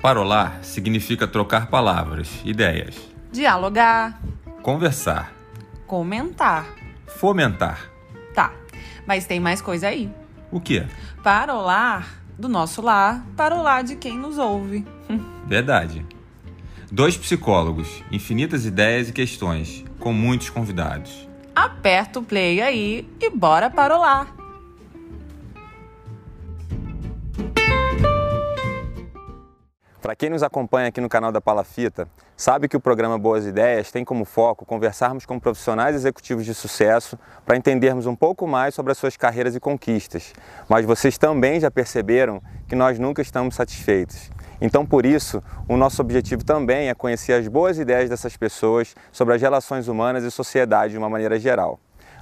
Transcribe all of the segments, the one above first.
Parolar significa trocar palavras, ideias, Dialogar, conversar, comentar. fomentar. Tá, mas tem mais coisa aí. O quê? Parolar do nosso lar para o lar de quem nos ouve. Verdade. Dois psicólogos, infinitas ideias e questões, com muitos convidados. Aperta o play aí e bora parolar. Para quem nos acompanha aqui no canal da Palafita, sabe que o programa Boas Ideias tem como foco conversarmos com profissionais executivos de sucesso para entendermos um pouco mais sobre as suas carreiras e conquistas. Mas vocês também já perceberam que nós nunca estamos satisfeitos. Então, por isso, o nosso objetivo também é conhecer as boas ideias dessas pessoas sobre as relações humanas e sociedade de uma maneira geral.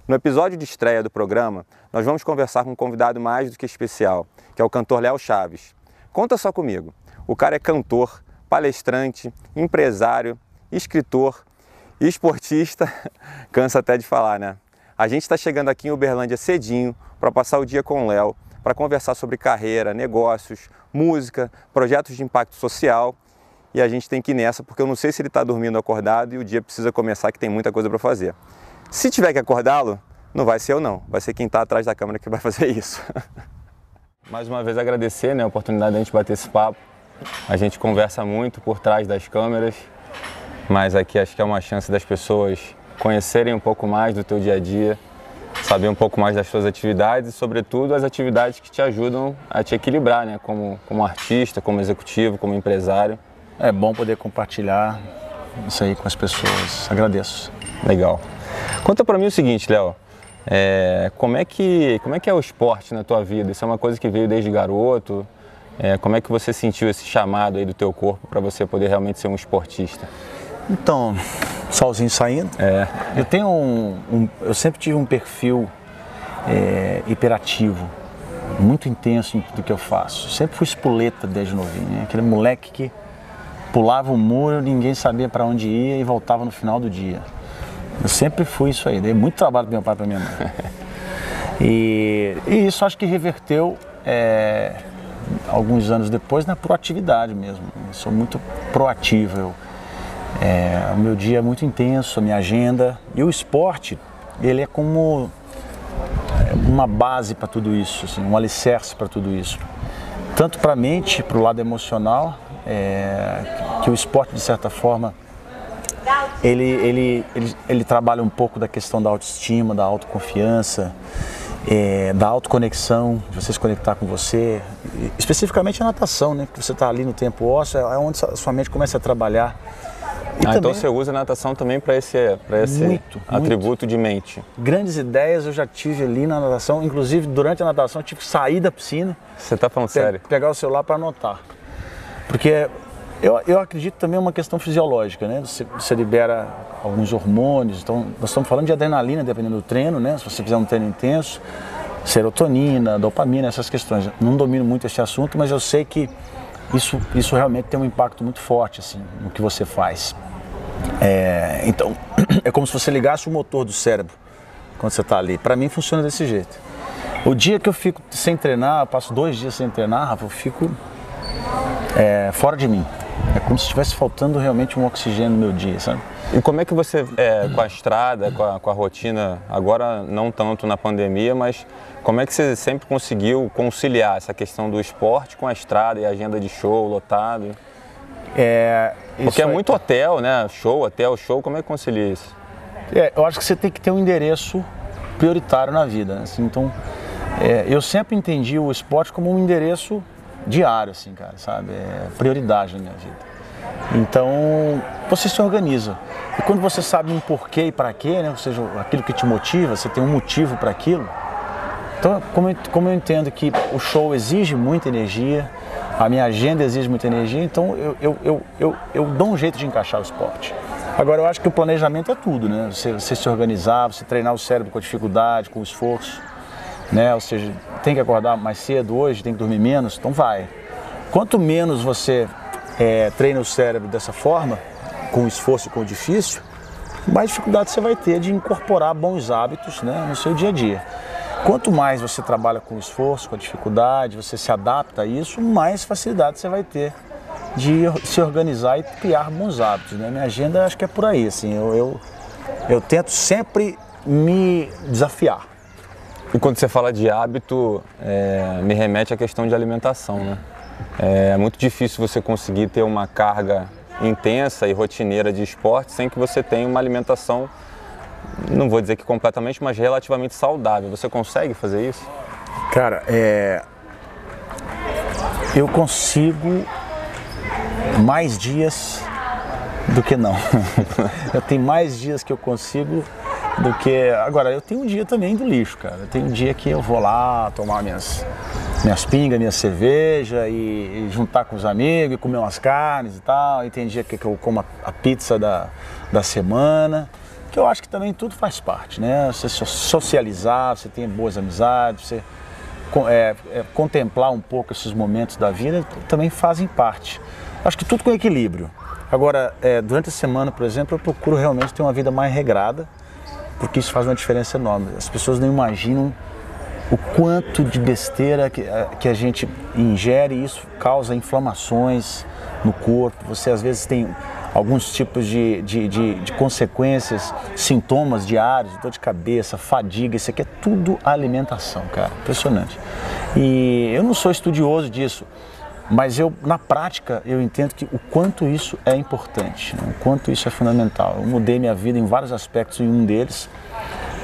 No episódio de estreia do programa, nós vamos conversar com um convidado mais do que especial, que é o cantor Léo Chaves. Conta só comigo. O cara é cantor, palestrante, empresário, escritor, esportista, cansa até de falar, né? A gente está chegando aqui em Uberlândia cedinho para passar o dia com o Léo, para conversar sobre carreira, negócios, música, projetos de impacto social. E a gente tem que ir nessa porque eu não sei se ele está dormindo acordado e o dia precisa começar que tem muita coisa para fazer. Se tiver que acordá-lo, não vai ser eu não, vai ser quem está atrás da câmera que vai fazer isso. Mais uma vez agradecer né, a oportunidade de a gente bater esse papo. A gente conversa muito por trás das câmeras, mas aqui acho que é uma chance das pessoas conhecerem um pouco mais do teu dia a dia, saber um pouco mais das suas atividades e, sobretudo, as atividades que te ajudam a te equilibrar, né? Como, como artista, como executivo, como empresário. É bom poder compartilhar isso aí com as pessoas. Agradeço. Legal. Conta para mim o seguinte, Léo. É, como, é que, como é que é o esporte na tua vida? Isso é uma coisa que veio desde garoto? É, como é que você sentiu esse chamado aí do teu corpo para você poder realmente ser um esportista? Então, solzinho saindo. É. Eu tenho um, um- eu sempre tive um perfil é, hiperativo, muito intenso em tudo que eu faço. Sempre fui espoleta desde novinho, né? aquele moleque que pulava o muro, ninguém sabia para onde ia e voltava no final do dia. Eu sempre fui isso aí, dei muito trabalho pro meu pai e pra minha mãe. E, e isso acho que reverteu é, alguns anos depois na proatividade mesmo. Eu sou muito proativo. eu- é, o meu dia é muito intenso, a minha agenda. E o esporte, ele é como é, uma base para tudo isso, assim, um alicerce para tudo isso. Tanto para a mente, para o lado emocional, é, que o esporte, de certa forma, ele, ele, ele, ele trabalha um pouco da questão da autoestima, da autoconfiança, é, da autoconexão, de você se conectar com você. Especificamente a natação, né? Porque você está ali no tempo ósseo, é onde a sua mente começa a trabalhar. Ah, então também- você usa a natação também para esse, pra esse Muito, atributo de mente. grandes ideias eu já tive ali na natação, inclusive durante a natação eu tive que sair da piscina, Você tá falando sério? pegar o celular para anotar. Porque eu, eu acredito também uma questão fisiológica, né? Você, você libera alguns hormônios, então nós estamos falando de adrenalina dependendo do treino, né? Se você fizer um treino intenso, serotonina, dopamina, essas questões. Não domino muito esse assunto, mas eu sei que isso, isso realmente tem um impacto muito forte assim, no que você faz. É, então, é como se você ligasse o motor do cérebro quando você está ali. Para mim funciona desse jeito. O dia que eu fico sem treinar, eu passo dois dias sem treinar, Rafa, eu fico é, fora de mim. É como se estivesse faltando realmente um oxigênio no meu dia, sabe? E como é que você, é, com a estrada, com a, com a rotina, agora não tanto na pandemia, mas como é que você sempre conseguiu conciliar essa questão do esporte com a estrada e a agenda de show lotado? É, Porque é aí- muito hotel, né? Show, hotel, show, como é que concilia isso? É, eu acho que você tem que ter um endereço prioritário na vida. né? Assim, então, é, eu sempre entendi o esporte como um endereço diário, assim, cara, sabe? É prioridade na minha vida. Então, você se organiza. E quando você sabe um porquê e para quê, né? Ou seja, aquilo que te motiva, você tem um motivo para aquilo. Então, como eu, como eu entendo que o show exige muita energia, a minha agenda exige muita energia, então eu, eu, eu, eu, eu dou um jeito de encaixar o esporte. Agora, eu acho que o planejamento é tudo, né? Você, você se organizar, você treinar o cérebro com dificuldade, com esforço, né? Ou seja, tem que acordar mais cedo hoje, tem que dormir menos, então vai. Quanto menos você é, treina o cérebro dessa forma, com esforço e com difícil, mais dificuldade você vai ter de incorporar bons hábitos né, no seu dia a dia. Quanto mais você trabalha com esforço, com a dificuldade, você se adapta a isso, mais facilidade você vai ter de se organizar e criar bons hábitos. Né? Minha agenda acho que é por aí. Assim, eu, eu, eu tento sempre me desafiar. E quando você fala de hábito, é, me remete à questão de alimentação, né? É muito difícil você conseguir ter uma carga intensa e rotineira de esporte sem que você tenha uma alimentação, não vou dizer que completamente, mas relativamente saudável. Você consegue fazer isso? Cara, é... eu consigo mais dias do que não. eu tenho mais dias que eu consigo do que. Agora, eu tenho um dia também do lixo, cara. Eu tenho um dia que eu vou lá tomar minhas, minhas pingas, minha cerveja e, e juntar com os amigos e comer umas carnes e tal. E tem dia que, que eu como a, a, pizza da, da semana. Que eu acho que também tudo faz parte, né? Você socializar, você tem boas amizades, você é, é, contemplar um pouco esses momentos da vida também fazem parte. Acho que tudo com equilíbrio. Agora, é, durante a semana, por exemplo, eu procuro realmente ter uma vida mais regrada porque isso faz uma diferença enorme. As pessoas não imaginam o quanto de besteira que, eh, que a gente ingere e isso causa inflamações no corpo. Você às vezes tem alguns tipos de, de, de, de consequências, sintomas diários, dor de cabeça, fadiga, isso aqui é tudo alimentação, cara. Impressionante. E eu não sou estudioso disso, mas eu, na prática, eu entendo que o quanto isso é importante, né? o quanto isso é fundamental. Eu mudei minha vida em vários aspectos e um deles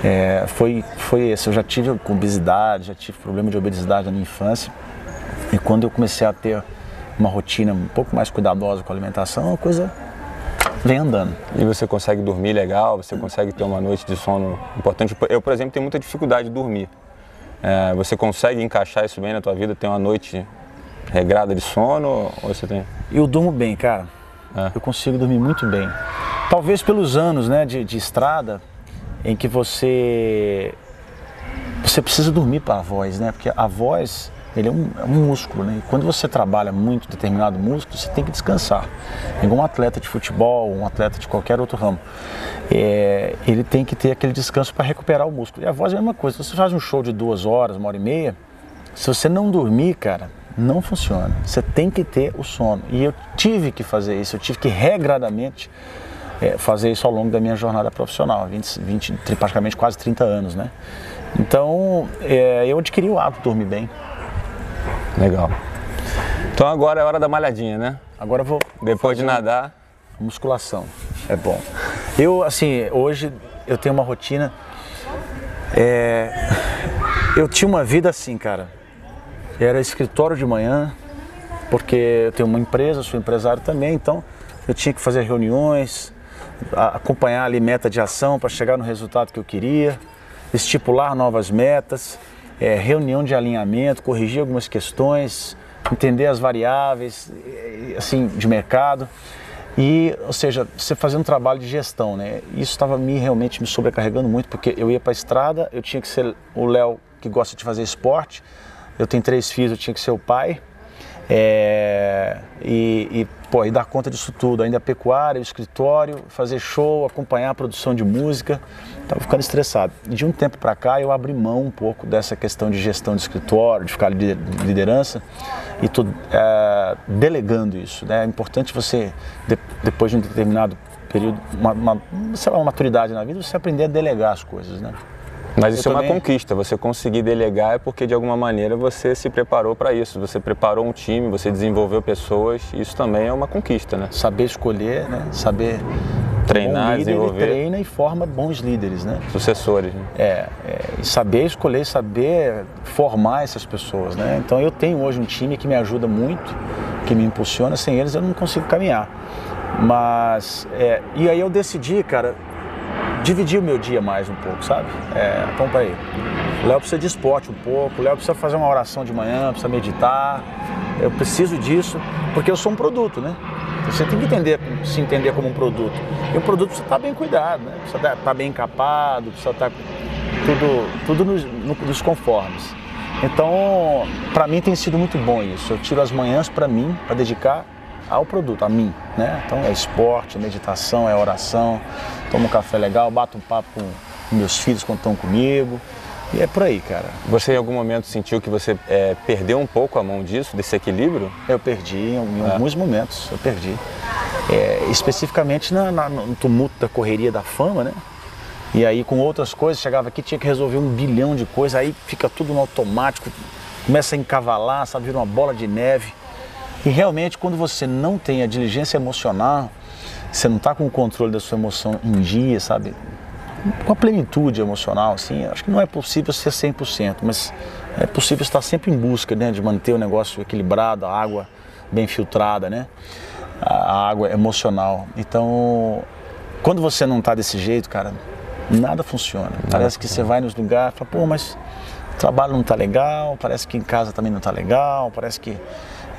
é, foi, foi esse. Eu já tive obesidade, já tive problema de obesidade na minha infância. E quando eu comecei a ter uma rotina um pouco mais cuidadosa com a alimentação, a coisa vem andando. E você consegue dormir legal? Você consegue ter uma noite de sono importante? Eu, por exemplo, tenho muita dificuldade de dormir. É, você consegue encaixar isso bem na tua vida? Ter uma noite regrada de sono ou você tem? Eu durmo bem, cara. É. Eu consigo dormir muito bem. Talvez pelos anos né, de, de estrada em que você você precisa dormir para a voz, né? Porque a voz ele é um, é um, músculo, né? E quando você trabalha muito determinado músculo, você tem que descansar. Igual um atleta de futebol, um atleta de qualquer outro ramo, é, ele tem que ter aquele descanso para recuperar o músculo. E a voz é a mesma coisa. Se você faz um show de duas horas, uma hora e meia, se você não dormir, cara, não funciona. Você tem que ter o sono. E eu tive que fazer isso, eu tive que regradamente é, fazer isso ao longo da minha jornada profissional, 20, 20 praticamente quase 30 anos, né? Então, é, eu adquiri o hábito de dormir bem. Legal. Então agora é hora da malhadinha, né? Agora eu vou. Depois de nadar. Musculação. É bom. Eu, assim, hoje eu tenho uma rotina. É, eu tinha uma vida assim, cara era escritório de manhã, porque eu tenho uma empresa, sou empresário também, então eu tinha que fazer reuniões, acompanhar ali meta de ação para chegar no resultado que eu queria, estipular novas metas, é, reunião de alinhamento, corrigir algumas questões, entender as variáveis assim de mercado e, ou seja, você fazendo um trabalho de gestão, né? Isso estava me realmente me sobrecarregando muito porque eu ia para a estrada, eu tinha que ser o Léo que gosta de fazer esporte, eu tenho três filhos, eu tinha que ser o pai. É, e, e, pô, e dar conta disso tudo, ainda pecuária, escritório, fazer show, acompanhar a produção de música, estava ficando estressado. De um tempo para cá eu abri mão um pouco dessa questão de gestão de escritório, de ficar de liderança e tô é, delegando isso. Né? É importante você, de, depois de um determinado período, uma, uma, lá, uma maturidade na vida, você aprender a delegar as coisas. Né? Mas isso eu é uma conquista. Você conseguir delegar é porque de alguma maneira você se preparou para isso. Você preparou um time, você desenvolveu pessoas. Isso também é uma conquista, né? Saber escolher, né? Saber treinar, líder, desenvolver. treina e forma bons líderes, né? Sucessores. Né? É, é, saber escolher, saber formar essas pessoas, né? Então eu tenho hoje um time que me ajuda muito, que me impulsiona. Sem eles eu não consigo caminhar. Mas é, e aí eu decidi, cara, dividir o meu dia mais um pouco, sabe? É, então, peraí. O Léo precisa de esporte um pouco, o Léo precisa fazer uma oração de manhã, precisa meditar. Eu preciso disso, porque eu sou um produto, né? Você tem que entender, se entender como um produto. E o produto precisa estar bem cuidado, né? Precisa estar tá bem encapado, precisa estar tudo, tudo nos, nos conformes. Então, para mim tem sido muito bom isso. Eu tiro as manhãs para mim, para dedicar ao produto, a mim, né? Então é esporte, é meditação, é oração, tomo um café legal, bato um papo com meus filhos quando estão comigo E é por aí, cara. Você em algum momento sentiu que você é, perdeu um pouco a mão disso, desse equilíbrio? Eu perdi em, em é. alguns momentos, eu perdi. É, especificamente na, na, no tumulto da correria da fama, né? E aí com outras coisas, chegava aqui, tinha que resolver um bilhão de coisas, aí fica tudo no automático, começa a encavalar, sabe, vira uma bola de neve. E realmente quando você não tem a diligência emocional, você não está com o controle da sua emoção em dia, sabe? Com a plenitude emocional, assim, acho que não é possível ser 100%, mas é possível estar sempre em busca, né, de manter o negócio equilibrado, a água bem filtrada, né? A água emocional. Então, quando você não está desse jeito, cara, nada funciona. Nada parece que você vai nos lugares e fala, pô, mas o trabalho não está legal, parece que em casa também não está legal, parece que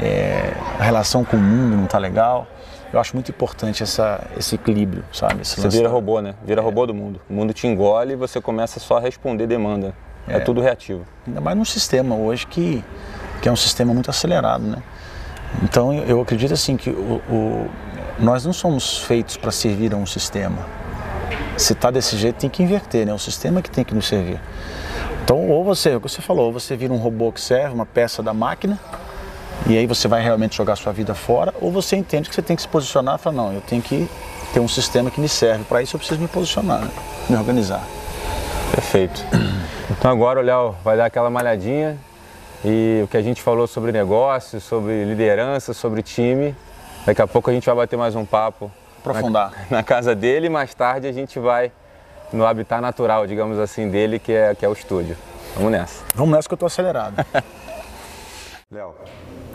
é, a relação com o mundo não está legal. Eu acho muito importante essa, esse equilíbrio, sabe? Esse você vira robô, né? Vira é. robô do mundo. O mundo te engole e você começa só a responder demanda. É, é tudo reativo. Ainda mais num sistema hoje que, que é um sistema muito acelerado, né? Então eu acredito assim que o, o nós não somos feitos para servir a um sistema se está desse jeito, tem que inverter, né? O sistema que tem que nos servir. Então, ou você, o que você falou, ou você vira um robô que serve, uma peça da máquina, e aí você vai realmente jogar sua vida fora, ou você entende que você tem que se posicionar e falar, não, eu tenho que ter um sistema que me serve. Para isso eu preciso me posicionar, né? me organizar. Perfeito. Então agora o Léo vai dar aquela malhadinha e o que a gente falou sobre negócio, sobre liderança, sobre time, daqui a pouco a gente vai bater mais um papo aprofundar. Na, na, casa dele, mais tarde a gente vai no habitat natural, digamos assim, dele, que é, que é o estúdio. Vamos nessa. Vamos nessa que eu estou acelerado. Léo,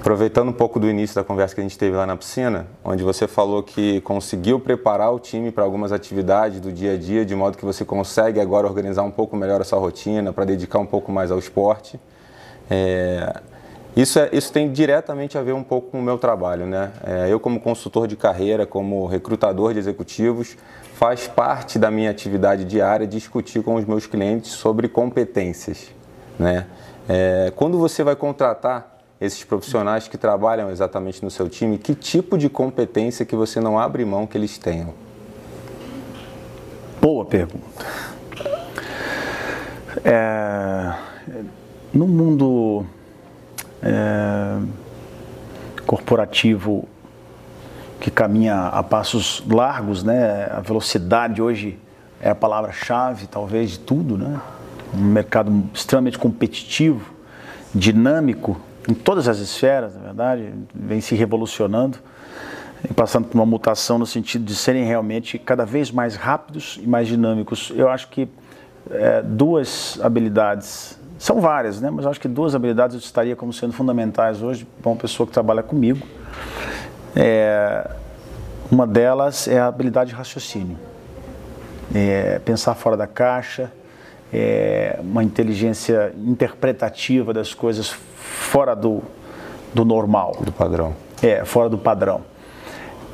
aproveitando um pouco do início da conversa que a gente teve lá na piscina, onde você falou que conseguiu preparar o time para algumas atividades do dia a dia, de modo que você consegue agora organizar um pouco melhor a sua rotina, para dedicar um pouco mais ao esporte. É, isso, é, isso tem diretamente a ver um pouco com o meu trabalho. Né? É, eu, como consultor de carreira, como recrutador de executivos, faz parte da minha atividade diária discutir com os meus clientes sobre competências. Né? É, quando você vai contratar esses profissionais que trabalham exatamente no seu time, que tipo de competência que você não abre mão que eles tenham? Boa pergunta. É, no mundo é, corporativo que caminha a passos largos, né? A velocidade hoje é a palavra-chave, talvez, de tudo, né? Um mercado extremamente competitivo, dinâmico, em todas as esferas, na verdade, vem se revolucionando e passando por uma mutação no sentido de serem realmente cada vez mais rápidos e mais dinâmicos. Eu acho que é, duas habilidades são várias, né? mas eu acho que duas habilidades eu estaria como sendo fundamentais hoje para uma pessoa que trabalha comigo. É, uma delas é a habilidade de raciocínio. É, pensar fora da caixa, é, uma inteligência interpretativa das coisas fora do, do normal. Do padrão. É, fora do padrão.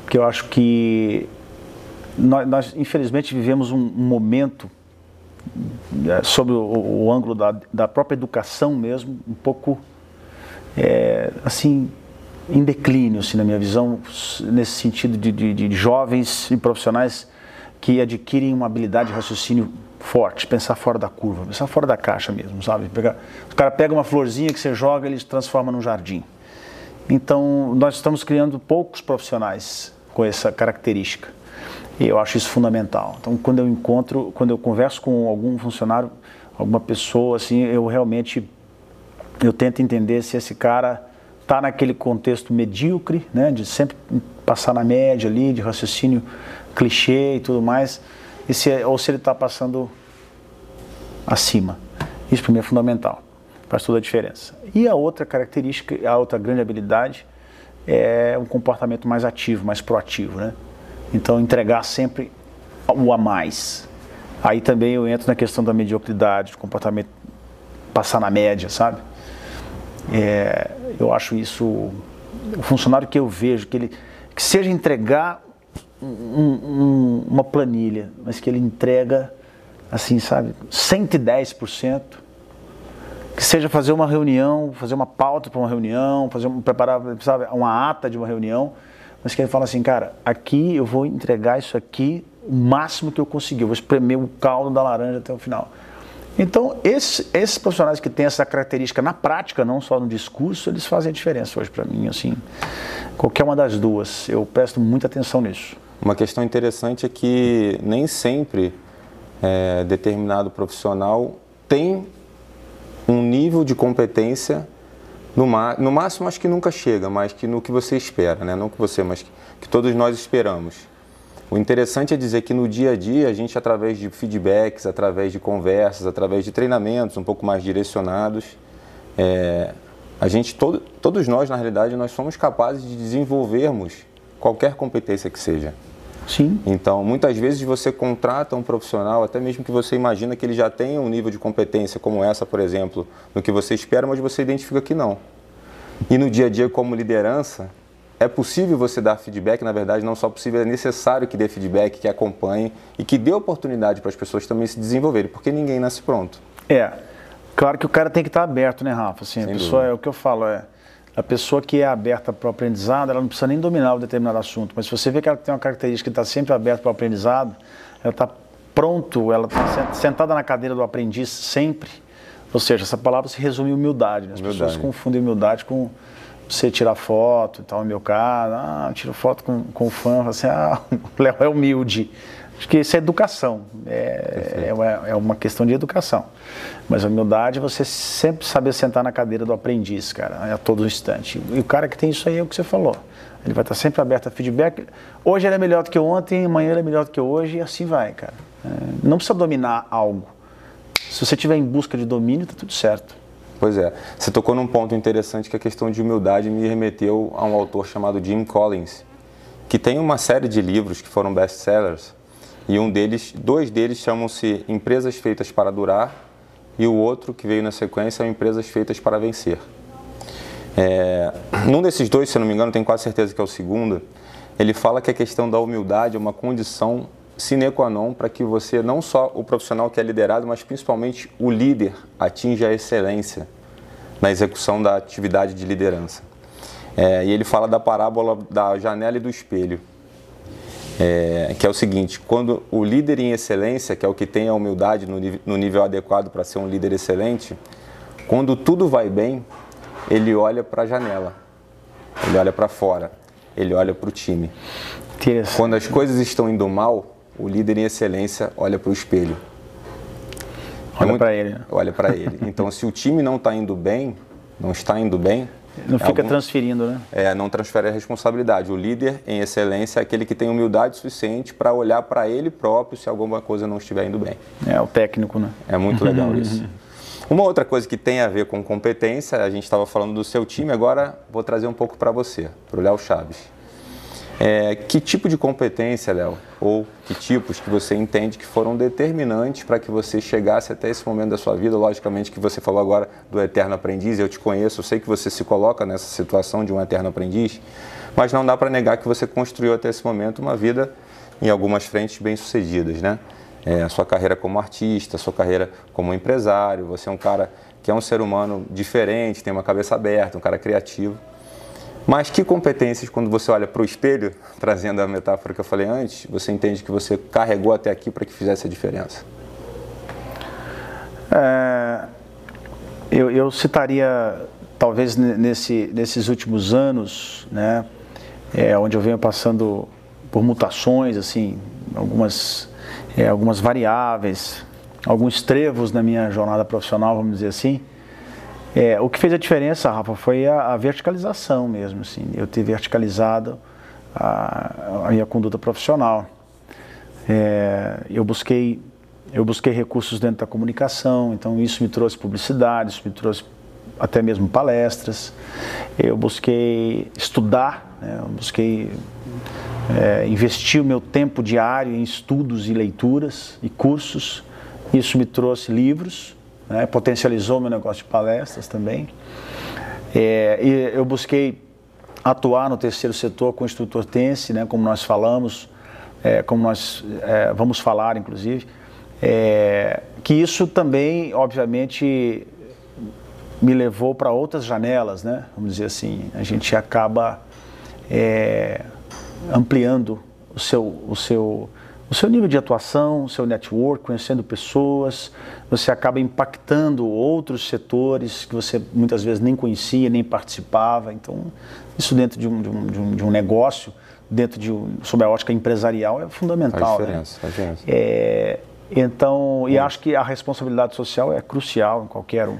Porque eu acho que nós, nós infelizmente, vivemos um, momento é, sobre o, o ângulo da, da, própria educação mesmo, um pouco é, assim em declínio, assim, na minha visão, nesse sentido de, de, de, jovens e profissionais que adquirem uma habilidade de raciocínio forte, pensar fora da curva, pensar fora da caixa mesmo, sabe? Pegar, o cara pega uma florzinha que você joga, ele se transforma num jardim. Então, nós estamos criando poucos profissionais com essa característica. E eu acho isso fundamental. Então, quando eu encontro, quando eu converso com algum funcionário, alguma pessoa, assim, eu realmente eu tento entender se esse cara está naquele contexto medíocre, né, de sempre passar na média ali, de raciocínio clichê e tudo mais, e se, ou se ele está passando acima. Isso para mim é fundamental, faz toda a diferença. E a outra característica, a outra grande habilidade é um comportamento mais ativo, mais proativo, né? Então, entregar sempre o a mais. Aí também eu entro na questão da mediocridade, do comportamento passar na média, sabe? É, eu acho isso o funcionário que eu vejo que ele que seja entregar um, um, uma planilha, mas que ele entrega assim, sabe, 110%, que seja fazer uma reunião, fazer uma pauta para uma reunião, fazer um, preparar, sabe, uma ata de uma reunião, mas que ele fala assim, cara, aqui eu vou entregar isso aqui o máximo que eu conseguir, eu vou espremer o caldo da laranja até o final. Então, esses, esses profissionais que têm essa característica na prática, não só no discurso, eles fazem a diferença hoje para mim. Assim, qualquer uma das duas, eu presto muita atenção nisso. Uma questão interessante é que nem sempre é, determinado profissional tem um nível de competência no, no, máximo acho que nunca chega, mas que no que você espera, né? não que você, mas que, que todos nós esperamos. O interessante é dizer que no dia a dia a gente, através de feedbacks, através de conversas, através de treinamentos um pouco mais direcionados, é, a gente, todo, todos nós, na realidade, nós somos capazes de desenvolvermos qualquer competência que seja. Sim. Então, muitas vezes você contrata um profissional, até mesmo que você imagina que ele já tenha um nível de competência como essa, por exemplo, no que você espera, mas você identifica que não. E no dia a dia, como liderança, é possível você dar feedback, na verdade, não só possível, é necessário que dê feedback, que acompanhe e que dê oportunidade para as pessoas também se desenvolverem, porque ninguém nasce pronto. É, claro que o cara tem que estar aberto, né, Rafa? Assim, a pessoa, é o que eu falo, é a pessoa que é aberta para o aprendizado, ela não precisa nem dominar um determinado assunto, mas se você vê que ela tem uma característica que está sempre aberta para o aprendizado, ela está pronto, ela está sentada na cadeira do aprendiz sempre. Ou seja, essa palavra se resume em humildade. Né? As humildade. pessoas confundem humildade com você tirar foto e tal, no meu caso, ah, tiro foto com, com fã, assim, ah, o Léo é humilde. Acho que isso é educação, é, é, uma, é uma questão de educação. Mas a humildade é você sempre saber sentar na cadeira do aprendiz, cara, a todo instante. E o cara que tem isso aí é o que você falou. Ele vai estar sempre aberto a feedback. Hoje ele é melhor do que ontem, amanhã ele é melhor do que hoje, e assim vai, cara. É, não precisa dominar algo. Se você estiver em busca de domínio, está tudo certo. Pois é. Você tocou num ponto interessante que a questão de humildade me remeteu a um autor chamado Jim Collins, que tem uma série de livros que foram best-sellers e um deles, dois deles chamam-se Empresas Feitas para Durar e o outro que veio na sequência são Empresas Feitas para Vencer. É, num desses dois, se não me engano, tenho quase certeza que é o segundo, ele fala que a questão da humildade é uma condição sine qua non para que você, não só o profissional que é liderado, mas principalmente o líder, atinja a excelência na execução da atividade de liderança. É, e ele fala da parábola da janela e do espelho é, que é o seguinte: quando o líder em excelência, que é o que tem a humildade no, no nível adequado para ser um líder excelente, quando tudo vai bem, ele olha para a janela, ele olha para fora, ele olha para o time. Quando as coisas estão indo mal, o líder em excelência olha para o espelho. Olha é para ele. Né? Olha para ele. Então, se o time não está indo bem, não está indo bem, não fica algum, transferindo, né? É, não transfere a responsabilidade. O líder, em excelência, é aquele que tem humildade suficiente para olhar para ele próprio se alguma coisa não estiver indo bem. É, o técnico, né? É muito legal isso. Uma outra coisa que tem a ver com competência, a gente estava falando do seu time, agora vou trazer um pouco para você, para o Léo Chaves. É, que tipo de competência, Léo, ou que tipos que você entende que foram determinantes para que você chegasse até esse momento da sua vida? Logicamente que você falou agora do eterno aprendiz, eu te conheço, eu sei que você se coloca nessa situação de um eterno aprendiz, mas não dá para negar que você construiu até esse momento uma vida em algumas frentes bem sucedidas, né? É, a sua carreira como artista, a sua carreira como empresário, você é um cara que é um ser humano diferente, tem uma cabeça aberta, um cara criativo. Mas que competências, quando você olha para o espelho, trazendo a metáfora que eu falei antes, você entende que você carregou até aqui para que fizesse a diferença? É, eu, eu, citaria, talvez nesse, nesses últimos anos, né, é, onde eu venho passando por mutações, assim, algumas, é, algumas variáveis, alguns trevos na minha jornada profissional, vamos dizer assim. É, o que fez a diferença, Rafa, foi a, a verticalização mesmo, assim, eu ter verticalizado a, a minha conduta profissional. É, eu busquei eu busquei recursos dentro da comunicação, então isso me trouxe publicidade, isso me trouxe até mesmo palestras. Eu busquei estudar, né, eu busquei é, investir o meu tempo diário em estudos e leituras e cursos. Isso me trouxe livros né? potencializou meu negócio de palestras também. É, e eu busquei atuar no terceiro setor com o instrutor Tense, né, como nós falamos, é, como nós é, vamos falar, inclusive, é, que isso também, obviamente, me levou para outras janelas, né, vamos dizer assim, a gente acaba é, ampliando o seu, o seu o seu nível de atuação, o seu network, conhecendo pessoas, você acaba impactando outros setores que você muitas vezes nem conhecia, nem participava. Então, isso dentro de um, de um, de um, negócio, dentro de um, sob a ótica empresarial, é fundamental. Faz diferença, né? faz diferença. É, então, e acho que a responsabilidade social é crucial em qualquer um.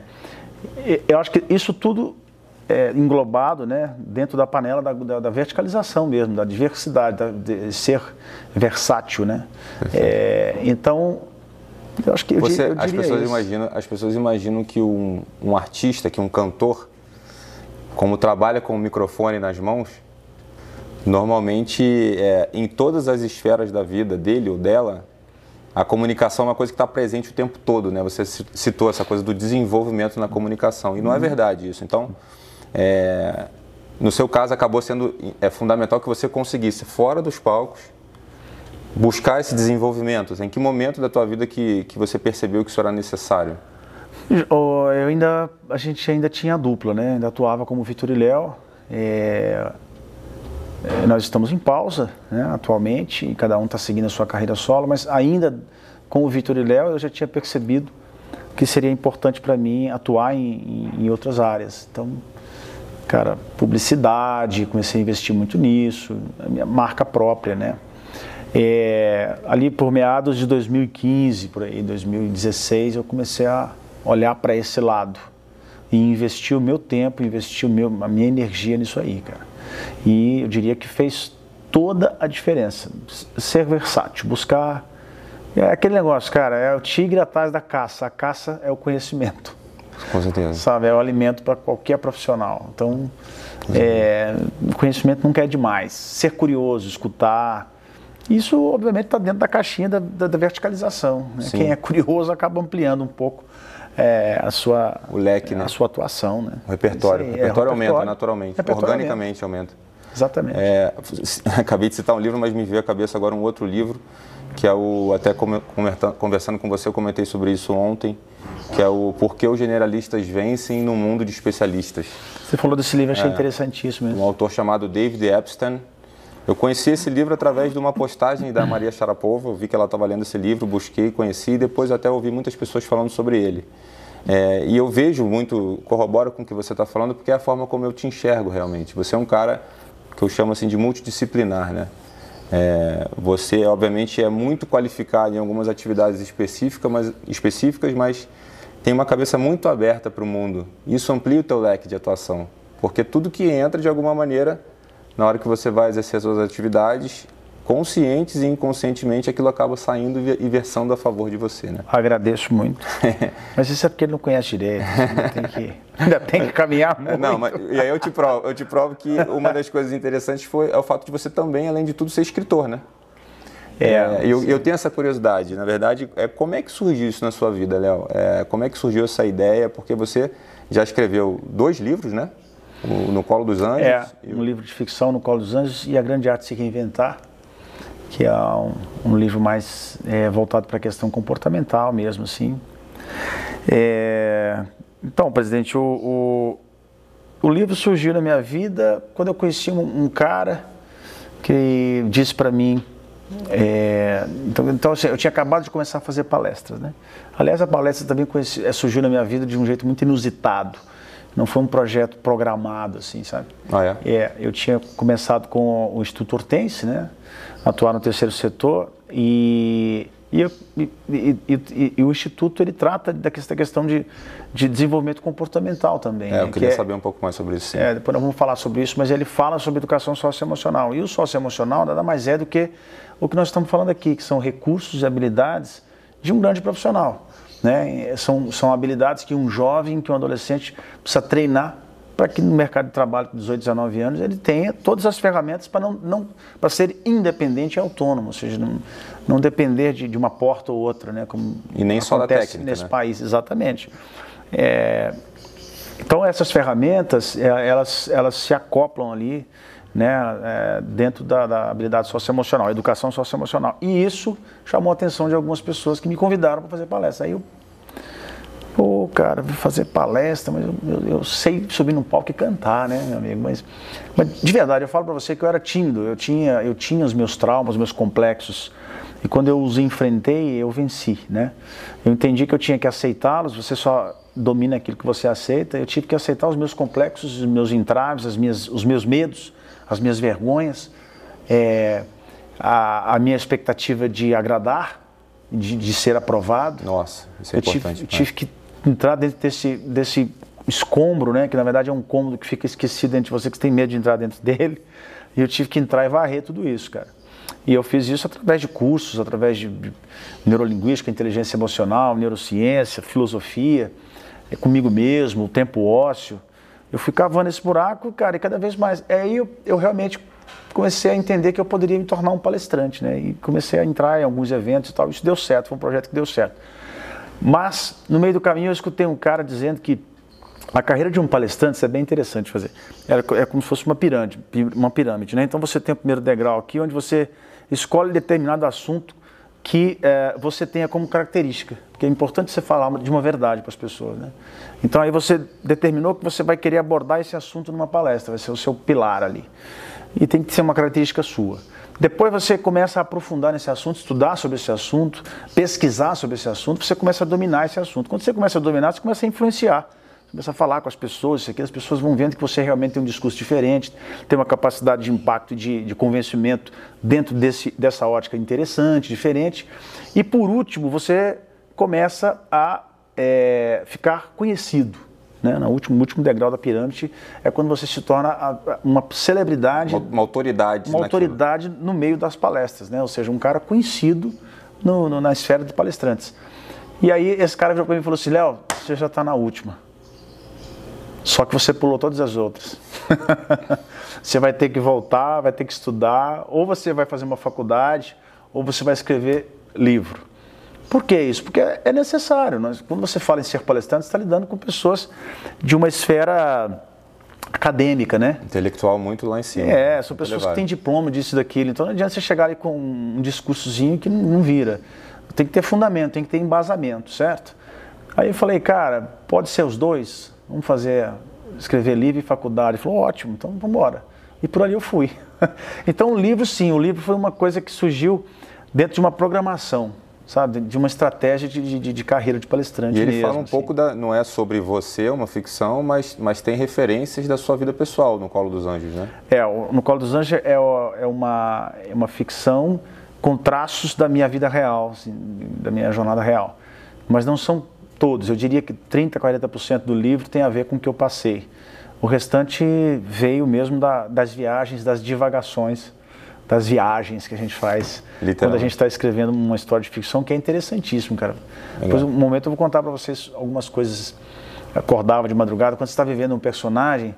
Eu acho que isso tudo é, englobado né, dentro da panela da, da, da, verticalização mesmo, da diversidade, da, de ser versátil. Né? É, então, eu acho que eu, Você, eu diria as pessoas isso. imaginam As pessoas imaginam que um, um artista, que um cantor, como trabalha com o microfone nas mãos, normalmente é, em todas as esferas da vida dele ou dela, a comunicação é uma coisa que está presente o tempo todo, né? Você citou essa coisa do desenvolvimento na comunicação e não é verdade isso. Então, é, no seu caso, acabou sendo é fundamental que você conseguisse fora dos palcos buscar esse desenvolvimento. Em que momento da tua vida que, que você percebeu que isso era necessário? Eu ainda, a gente ainda tinha dupla, né? Ainda atuava como Vitor e Léo. É, é, nós estamos em pausa, né, atualmente, cada um está seguindo a sua carreira solo, mas ainda com o Vitor e Léo eu já tinha percebido que seria importante para mim atuar em, em, outras áreas. Então, cara, publicidade, comecei a investir muito nisso, a minha marca própria, né? É, ali por meados de 2015, por aí, 2016, eu comecei a olhar para esse lado e investir o meu tempo, investir o meu, a minha energia nisso aí, cara. E eu diria que fez toda a diferença. Ser versátil, buscar. É aquele negócio, cara, é o tigre atrás da caça. A caça é o conhecimento. Com certeza. Sabe, é o alimento para qualquer profissional. Então, é, conhecimento nunca é demais. Ser curioso, escutar. Isso, obviamente, está dentro da caixinha da, da, da verticalização. Né? Quem é curioso acaba ampliando um pouco é, a sua o leque, né? a sua atuação, né? O repertório, aí, o repertório, é, aumenta naturalmente, repertório organicamente aumenta. Exatamente. É, acabei de citar um livro, mas me veio à cabeça agora um outro livro que é o até conversando com você eu comentei sobre isso ontem, que é o Por que os generalistas vencem no mundo de especialistas. Você falou desse livro, achei é, interessantíssimo. Mesmo. Um autor chamado David Epstein. Eu conheci esse livro através de uma postagem da Maria Sharapova, eu vi que ela estava lendo esse livro, busquei, conheci e depois até ouvi muitas pessoas falando sobre ele. É, e eu vejo muito, corroboro com o que você está falando, porque é a forma como eu te enxergo realmente. Você é um cara que eu chamo assim de multidisciplinar, né? É, você, obviamente, é muito qualificado em algumas atividades específicas, mas, específicas, mas tem uma cabeça muito aberta para o mundo. Isso amplia o teu leque de atuação, porque tudo que entra, de alguma maneira, na hora que você vai exercer suas atividades, conscientes e inconscientemente aquilo acaba saindo e versando a favor de você, né? Agradeço muito. mas isso é porque ele não conhece direito. Ainda tem que, ainda tem que caminhar muito. Não, mas, e aí eu te provo, eu te provo que uma das coisas interessantes foi é o fato de você também, além de tudo, ser escritor, né? É, é eu, eu, tenho essa curiosidade. Na verdade, é como é que surgiu isso na sua vida, Léo? É, como é que surgiu essa ideia? Porque você já escreveu dois livros, né? O No Colo dos Anjos. É, um livro de ficção, No Colo dos Anjos, e A Grande Arte de Se Reinventar que é um, um livro mais é, voltado para a questão comportamental mesmo, assim. É, então, presidente, o, o, o, livro surgiu na minha vida quando eu conheci um, um cara que disse para mim, é, então, então assim, eu tinha acabado de começar a fazer palestras, né? Aliás, a palestra também conheci, é, surgiu na minha vida de um jeito muito inusitado. Não foi um projeto programado, assim, sabe? Ah, é? é eu tinha começado com o Instituto Hortense, né? atuar no terceiro setor e, e, e, e, o Instituto ele trata da questão de, de desenvolvimento comportamental também. É, eu queria que é saber um pouco mais sobre isso. Sim. É, depois nós vamos falar sobre isso, mas ele fala sobre educação socioemocional. E o socioemocional nada mais é do que o que nós estamos falando aqui, que são recursos e habilidades de um grande profissional. Né? São, são habilidades que um jovem, que um adolescente precisa treinar para que no mercado de trabalho com 18, 19 anos ele tenha todas as ferramentas para não, não para ser independente e autônomo, ou seja, não, não depender de, de uma porta ou outra, né? Como e nem só da técnica nesse né? país, exatamente. É, então essas ferramentas é, elas elas se acoplam ali, né? É, dentro da, da habilidade socioemocional, educação socioemocional. E isso chamou a atenção de algumas pessoas que me convidaram para fazer palestra. Aí eu Pô, cara, vou fazer palestra, mas eu, eu, eu, sei subir no palco e cantar, né, meu amigo? Mas, mas de verdade, eu falo para você que eu era tímido, eu tinha, eu tinha os meus traumas, os meus complexos. E quando eu os enfrentei, eu venci, né? Eu entendi que eu tinha que aceitá-los, você só domina aquilo que você aceita, eu tive que aceitar os meus complexos, os meus entraves, as minhas, os meus medos, as minhas vergonhas, é, a, a, minha expectativa de agradar, de, de, ser aprovado. Nossa, isso é eu importante. Tive, eu tive que entrar dentro desse, desse escombro, né, que na verdade é um cômodo que fica esquecido dentro de você, que você tem medo de entrar dentro dele, e eu tive que entrar e varrer tudo isso, cara. E eu fiz isso através de cursos, através de neurolinguística, inteligência emocional, neurociência, filosofia, é comigo mesmo, o tempo ósseo. Eu fui cavando esse buraco, cara, e cada vez mais. Aí eu, eu realmente comecei a entender que eu poderia me tornar um palestrante, né? E comecei a entrar em alguns eventos e tal. Isso deu certo, foi um projeto que deu certo. Mas, no meio do caminho, eu escutei um cara dizendo que a carreira de um palestrante, é bem interessante fazer. É, é como se fosse uma pirâmide, uma pirâmide, né? Então você tem o primeiro degrau aqui, onde você escolhe determinado assunto que é, você tenha como característica, porque é importante você falar de uma verdade para as pessoas. Né? Então aí você determinou que você vai querer abordar esse assunto numa palestra, vai ser o seu pilar ali. E tem que ser uma característica sua. Depois você começa a aprofundar nesse assunto, estudar sobre esse assunto, pesquisar sobre esse assunto, você começa a dominar esse assunto. Quando você começa a dominar, você começa a influenciar começa a falar com as pessoas, isso aqui, as pessoas vão vendo que você realmente tem um discurso diferente, tem uma capacidade de impacto e de, de convencimento dentro desse, dessa ótica interessante, diferente. E por último, você começa a é, ficar conhecido. Né? No último, último degrau da pirâmide é quando você se torna a, uma celebridade, uma, uma autoridade, uma autoridade no meio das palestras, né? ou seja, um cara conhecido no, no, na esfera de palestrantes. E aí esse cara virou para mim e falou assim, Léo, você já está na última. Só que você pulou todas as outras. você vai ter que voltar, vai ter que estudar, ou você vai fazer uma faculdade, ou você vai escrever livro. Por que isso? Porque é necessário. Quando você fala em ser palestrante, você está lidando com pessoas de uma esfera acadêmica, né? Intelectual muito lá em cima. É, são pessoas elevado. que têm diploma disso e daquilo. Então não adianta você chegar ali com um discursozinho que não vira. Tem que ter fundamento, tem que ter embasamento, certo? Aí eu falei, cara, pode ser os dois? vamos fazer, escrever livro e faculdade. Ele falou, ótimo, então vamos embora. E por ali eu fui. então o livro, sim, o livro foi uma coisa que surgiu dentro de uma programação, sabe? De uma estratégia de, de, de carreira de palestrante E ele mesmo, fala um assim. pouco, da, não é sobre você, é uma ficção, mas, mas tem referências da sua vida pessoal no Colo dos Anjos, né? É, no Colo dos Anjos é, é, uma, é uma ficção com traços da minha vida real, assim, da minha jornada real. Mas não são todos. Eu diria que 30%, 40% do livro tem a ver com o que eu passei. O restante veio mesmo da, das viagens, das divagações, das viagens que a gente faz quando a gente está escrevendo uma história de ficção, que é interessantíssimo, cara. Legal. Depois, um momento, eu vou contar para vocês algumas coisas. acordava de madrugada, quando você está vivendo um personagem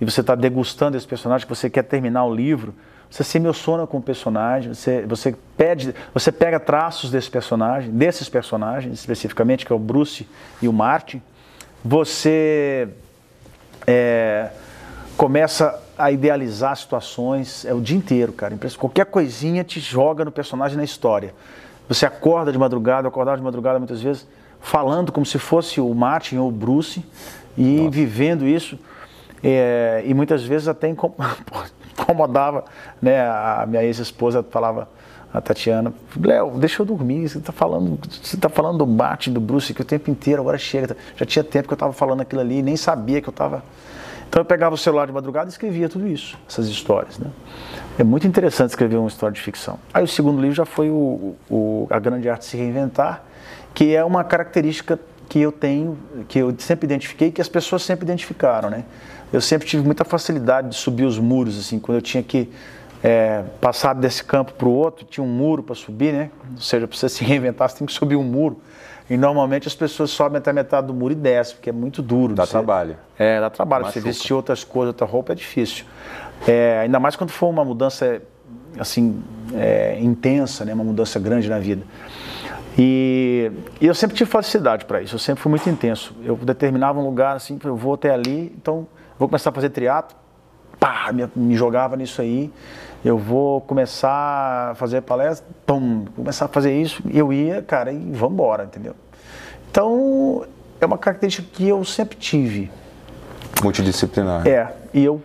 e você está degustando esse personagem, que você quer terminar o livro, você se emociona com o personagem, você, você, pede, você pega traços desse personagem, desses personagens especificamente, que é o Bruce e o Martin, você é, começa a idealizar situações, é o dia inteiro, cara. Qualquer coisinha te joga no personagem na história. Você acorda de madrugada, acordava de madrugada muitas vezes, falando como se fosse o Martin ou o Bruce e Nossa. vivendo isso. É, e muitas vezes até incomodava, né? A minha ex-esposa falava, a Tatiana, Léo, deixa eu dormir, você está falando, você tá falando do Martin, do Bruce que o tempo inteiro, agora chega. Já tinha tempo que eu estava falando aquilo ali, nem sabia que eu estava. Então eu pegava o celular de madrugada e escrevia tudo isso, essas histórias. Né? É muito interessante escrever uma história de ficção. Aí o segundo livro já foi o, o A Grande Arte Se Reinventar, que é uma característica que eu tenho, que eu sempre identifiquei, que as pessoas sempre identificaram, né? eu sempre tive muita facilidade de subir os muros, assim, quando eu tinha que é, passar desse campo para o outro, tinha um muro para subir, né? Ou seja, para você se reinventar, você tem que subir um muro. E normalmente as pessoas sobem até metade do muro e descem, porque é muito duro. Dá você, trabalho. É, dá trabalho. Machuca. Você vestir outras coisas, outra roupa é difícil. É, ainda mais quando for uma mudança assim é, intensa, né? Uma mudança grande na vida. E, e eu sempre tive facilidade para isso. Eu sempre fui muito intenso. Eu determinava um lugar assim, eu vou até ali, então vou começar a fazer triatlo, pá, me, me, jogava nisso aí. Eu vou começar a fazer palestra, pum, começar a fazer isso, eu ia, cara, e vamos embora, entendeu? Então, é uma característica que eu sempre tive. Multidisciplinar. É, e eu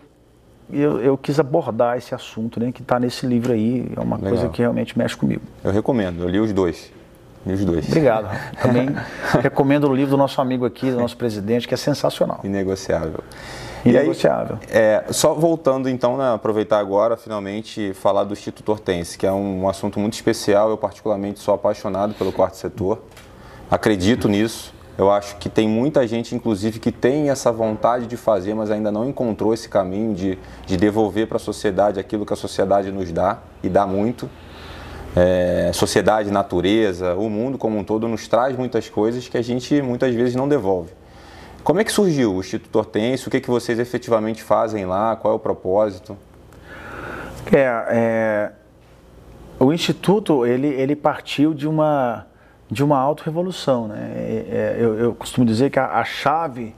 eu, eu quis abordar esse assunto, né, que está nesse livro aí. É uma Legal. coisa que realmente mexe comigo. Eu recomendo, eu li os dois. Li os dois. Obrigado. Também recomendo o livro do nosso amigo aqui, do nosso presidente, que é sensacional. Inegociável. E aí, é, só voltando então, né, aproveitar agora, finalmente, falar do Instituto Hortense, que é um assunto muito especial. Eu, particularmente, sou apaixonado pelo quarto setor. Acredito nisso. Eu acho que tem muita gente, inclusive, que tem essa vontade de fazer, mas ainda não encontrou esse caminho de, de devolver para a sociedade aquilo que a sociedade nos dá, e dá muito. É, sociedade, natureza, o mundo como um todo nos traz muitas coisas que a gente muitas vezes não devolve. Como é que surgiu o Instituto Hortense? O que, que vocês efetivamente fazem lá? Qual é o propósito? É, é, o Instituto, ele, ele partiu de uma, de uma auto-revolução. Né? É, é, eu, eu, costumo dizer que a, a chave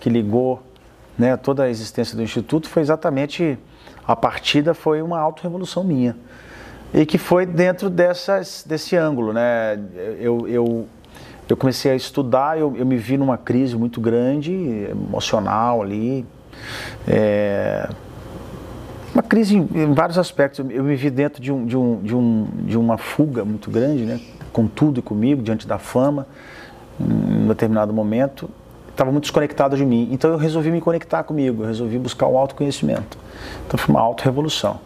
que ligou né, toda a existência do Instituto foi exatamente, a partida foi uma auto-revolução minha. E que foi dentro dessas, desse ângulo. Né? Eu, eu, eu comecei a estudar, eu, eu me vi numa crise muito grande, emocional ali. É, uma crise em, em, vários aspectos. Eu me vi dentro de, um, de, um, de, um, de uma fuga muito grande, né? com tudo e comigo, diante da fama, em um determinado momento. Estava muito desconectado de mim. Então eu resolvi me conectar comigo, eu resolvi buscar o autoconhecimento. Então foi uma auto-revolução.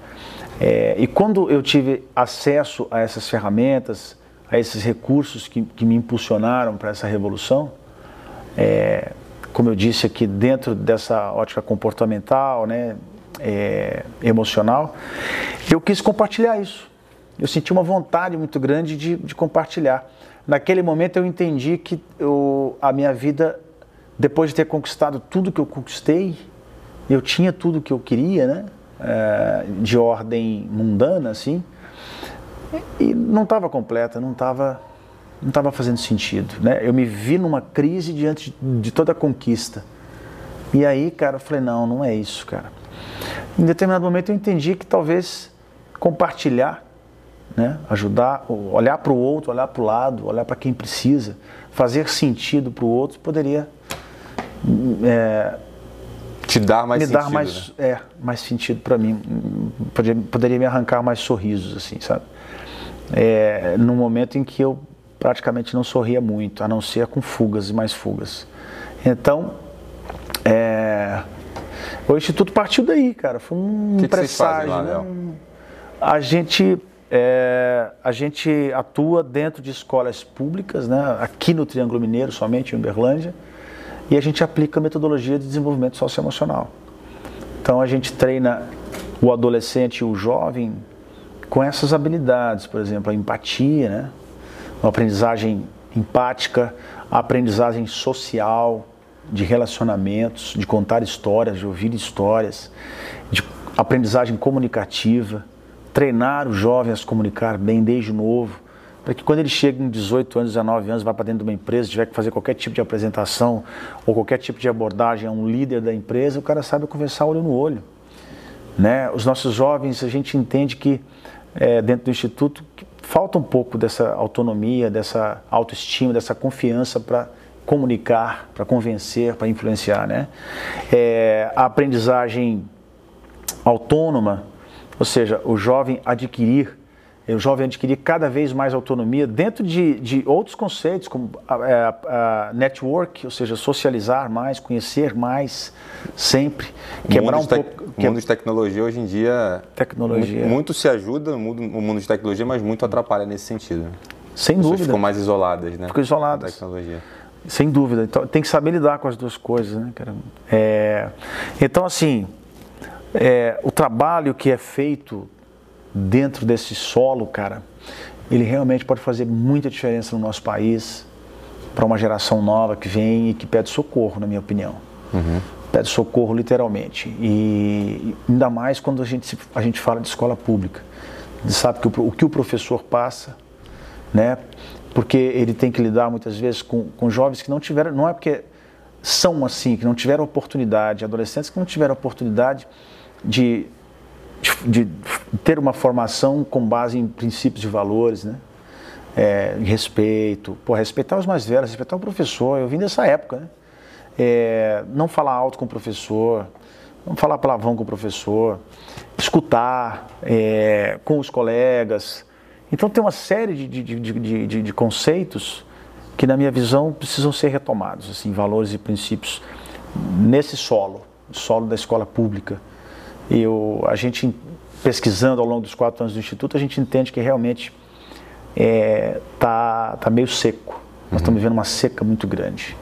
É, e quando eu tive acesso a essas ferramentas, a esses recursos que, que me impulsionaram para essa revolução, é, como eu disse aqui, dentro dessa ótica comportamental, né, é, emocional, eu quis compartilhar isso. Eu senti uma vontade muito grande de, de compartilhar. Naquele momento eu entendi que eu, a minha vida, depois de ter conquistado tudo que eu conquistei, eu tinha tudo que eu queria, né? É, de ordem mundana, assim, e não estava completa, não estava não estava fazendo sentido, né? Eu me vi numa crise diante de toda a conquista. E aí, cara, eu falei, não, não é isso, cara. Em determinado momento eu entendi que talvez compartilhar, né? ajudar, olhar para o outro, olhar para o lado, olhar para quem precisa, fazer sentido para o outro, poderia é, te dar mais me sentido, dar mais, né? é, mais sentido para mim, poderia, poderia me arrancar mais sorrisos, assim, sabe? É, no momento em que eu praticamente não sorria muito, a não ser com fugas e mais fugas. Então, é, o Instituto partiu daí, cara. Foi um que que presságio. lá, né? A gente, é, a gente atua dentro de escolas públicas, né? aqui no Triângulo Mineiro, somente em Uberlândia, e a gente aplica a metodologia de desenvolvimento socioemocional. Então a gente treina o adolescente e o jovem com essas habilidades, por exemplo, a empatia, né? a aprendizagem empática, a aprendizagem social, de relacionamentos, de contar histórias, de ouvir histórias, de aprendizagem comunicativa, treinar o jovem a se comunicar bem desde novo, para que quando ele chega em 18 anos, 19 anos, vá para dentro de uma empresa, tiver que fazer qualquer tipo de apresentação ou qualquer tipo de abordagem a um líder da empresa, o cara sabe conversar olho no olho. Né? Os nossos jovens, a gente entende que é, dentro do Instituto falta um pouco dessa autonomia, dessa autoestima, dessa confiança para comunicar, para convencer, para influenciar. Né? É, a aprendizagem autônoma, ou seja, o jovem adquirir, o jovem adquirir cada vez mais autonomia dentro de, de outros conceitos, como a, a, a network, ou seja, socializar mais, conhecer mais, sempre, quebrar um pouco... O mundo de tecnologia hoje em dia. Tecnologia. Muito, se ajuda o mundo, o mundo de tecnologia, mas muito atrapalha nesse sentido. Sem As dúvida. ficam mais isoladas, né? Ficam isoladas. Da tecnologia. Sem dúvida. Então, tem que saber lidar com as duas coisas, né, cara? É, então, assim, é, o trabalho que é feito dentro desse solo, cara, ele realmente pode fazer muita diferença no nosso país para uma geração nova que vem e que pede socorro, na minha opinião. Pede socorro literalmente. E ainda mais quando a gente, a gente fala de escola pública. A gente sabe que o, o que o professor passa, né? Porque ele tem que lidar muitas vezes com, com jovens que não tiveram, não é porque são assim, que não tiveram oportunidade, adolescentes que não tiveram oportunidade de, de, de ter uma formação com base em princípios e valores, né? É, respeito, pô, respeitar os mais velhos, respeitar o professor. Eu vim dessa época, né? É, não falar alto com o professor, não falar palavrão com o professor, escutar é, com os colegas. Então tem uma série de, de, de, de, de conceitos que, na minha visão, precisam ser retomados, assim, valores e princípios nesse solo, solo da escola pública. Eu, a gente pesquisando ao longo dos quatro anos do instituto, a gente entende que realmente é, tá, tá meio seco. Nós estamos vivendo uma seca muito grande.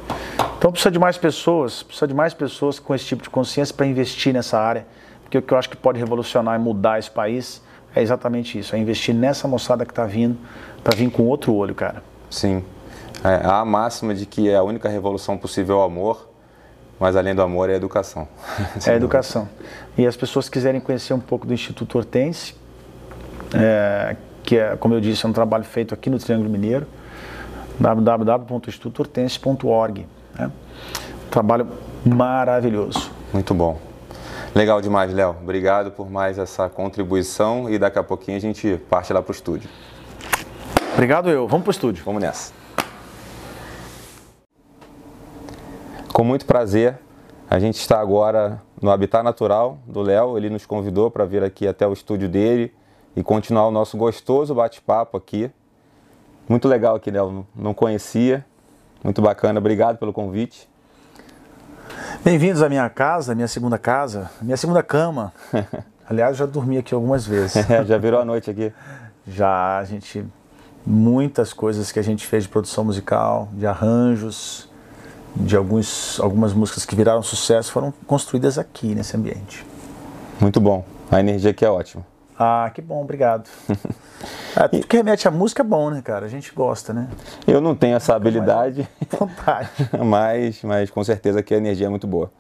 Então precisa de mais pessoas, precisa de mais pessoas com esse tipo de consciência para investir nessa área, porque o que eu acho que pode revolucionar e mudar esse país é exatamente isso, é investir nessa moçada que está vindo, para vir com outro olho, cara. Sim. É, há a máxima de que é a única revolução possível é o amor, mas além do amor é a educação. é a educação. E as pessoas quiserem conhecer um pouco do Instituto Hortense, é, que é, como eu disse, é um trabalho feito aqui no Triângulo Mineiro, www.institutohortense.org. Né? Trabalho maravilhoso. Muito bom. Legal demais, Léo. Obrigado por mais essa contribuição e daqui a pouquinho a gente parte lá para o estúdio. Obrigado eu. Vamos para o estúdio. Vamos nessa. Com muito prazer, a gente está agora no Habitat Natural do Léo. Ele nos convidou para vir aqui até o estúdio dele e continuar o nosso gostoso bate-papo aqui. Muito legal aqui, Léo. Não conhecia. Muito bacana. Obrigado pelo convite. Bem-vindos à minha casa, minha segunda casa, minha segunda cama. Aliás, já dormi aqui algumas vezes. já virou a noite aqui? Já, a gente. Muitas coisas que a gente fez de produção musical, de arranjos, de alguns, algumas músicas que viraram sucesso foram construídas aqui nesse ambiente. Muito bom. A energia aqui é ótima. Ah, que bom, obrigado. ah, tudo que remete à música é bom, né, cara? A gente gosta, né? Eu não tenho essa habilidade. Vontade. mas, mas com certeza que a energia é muito boa.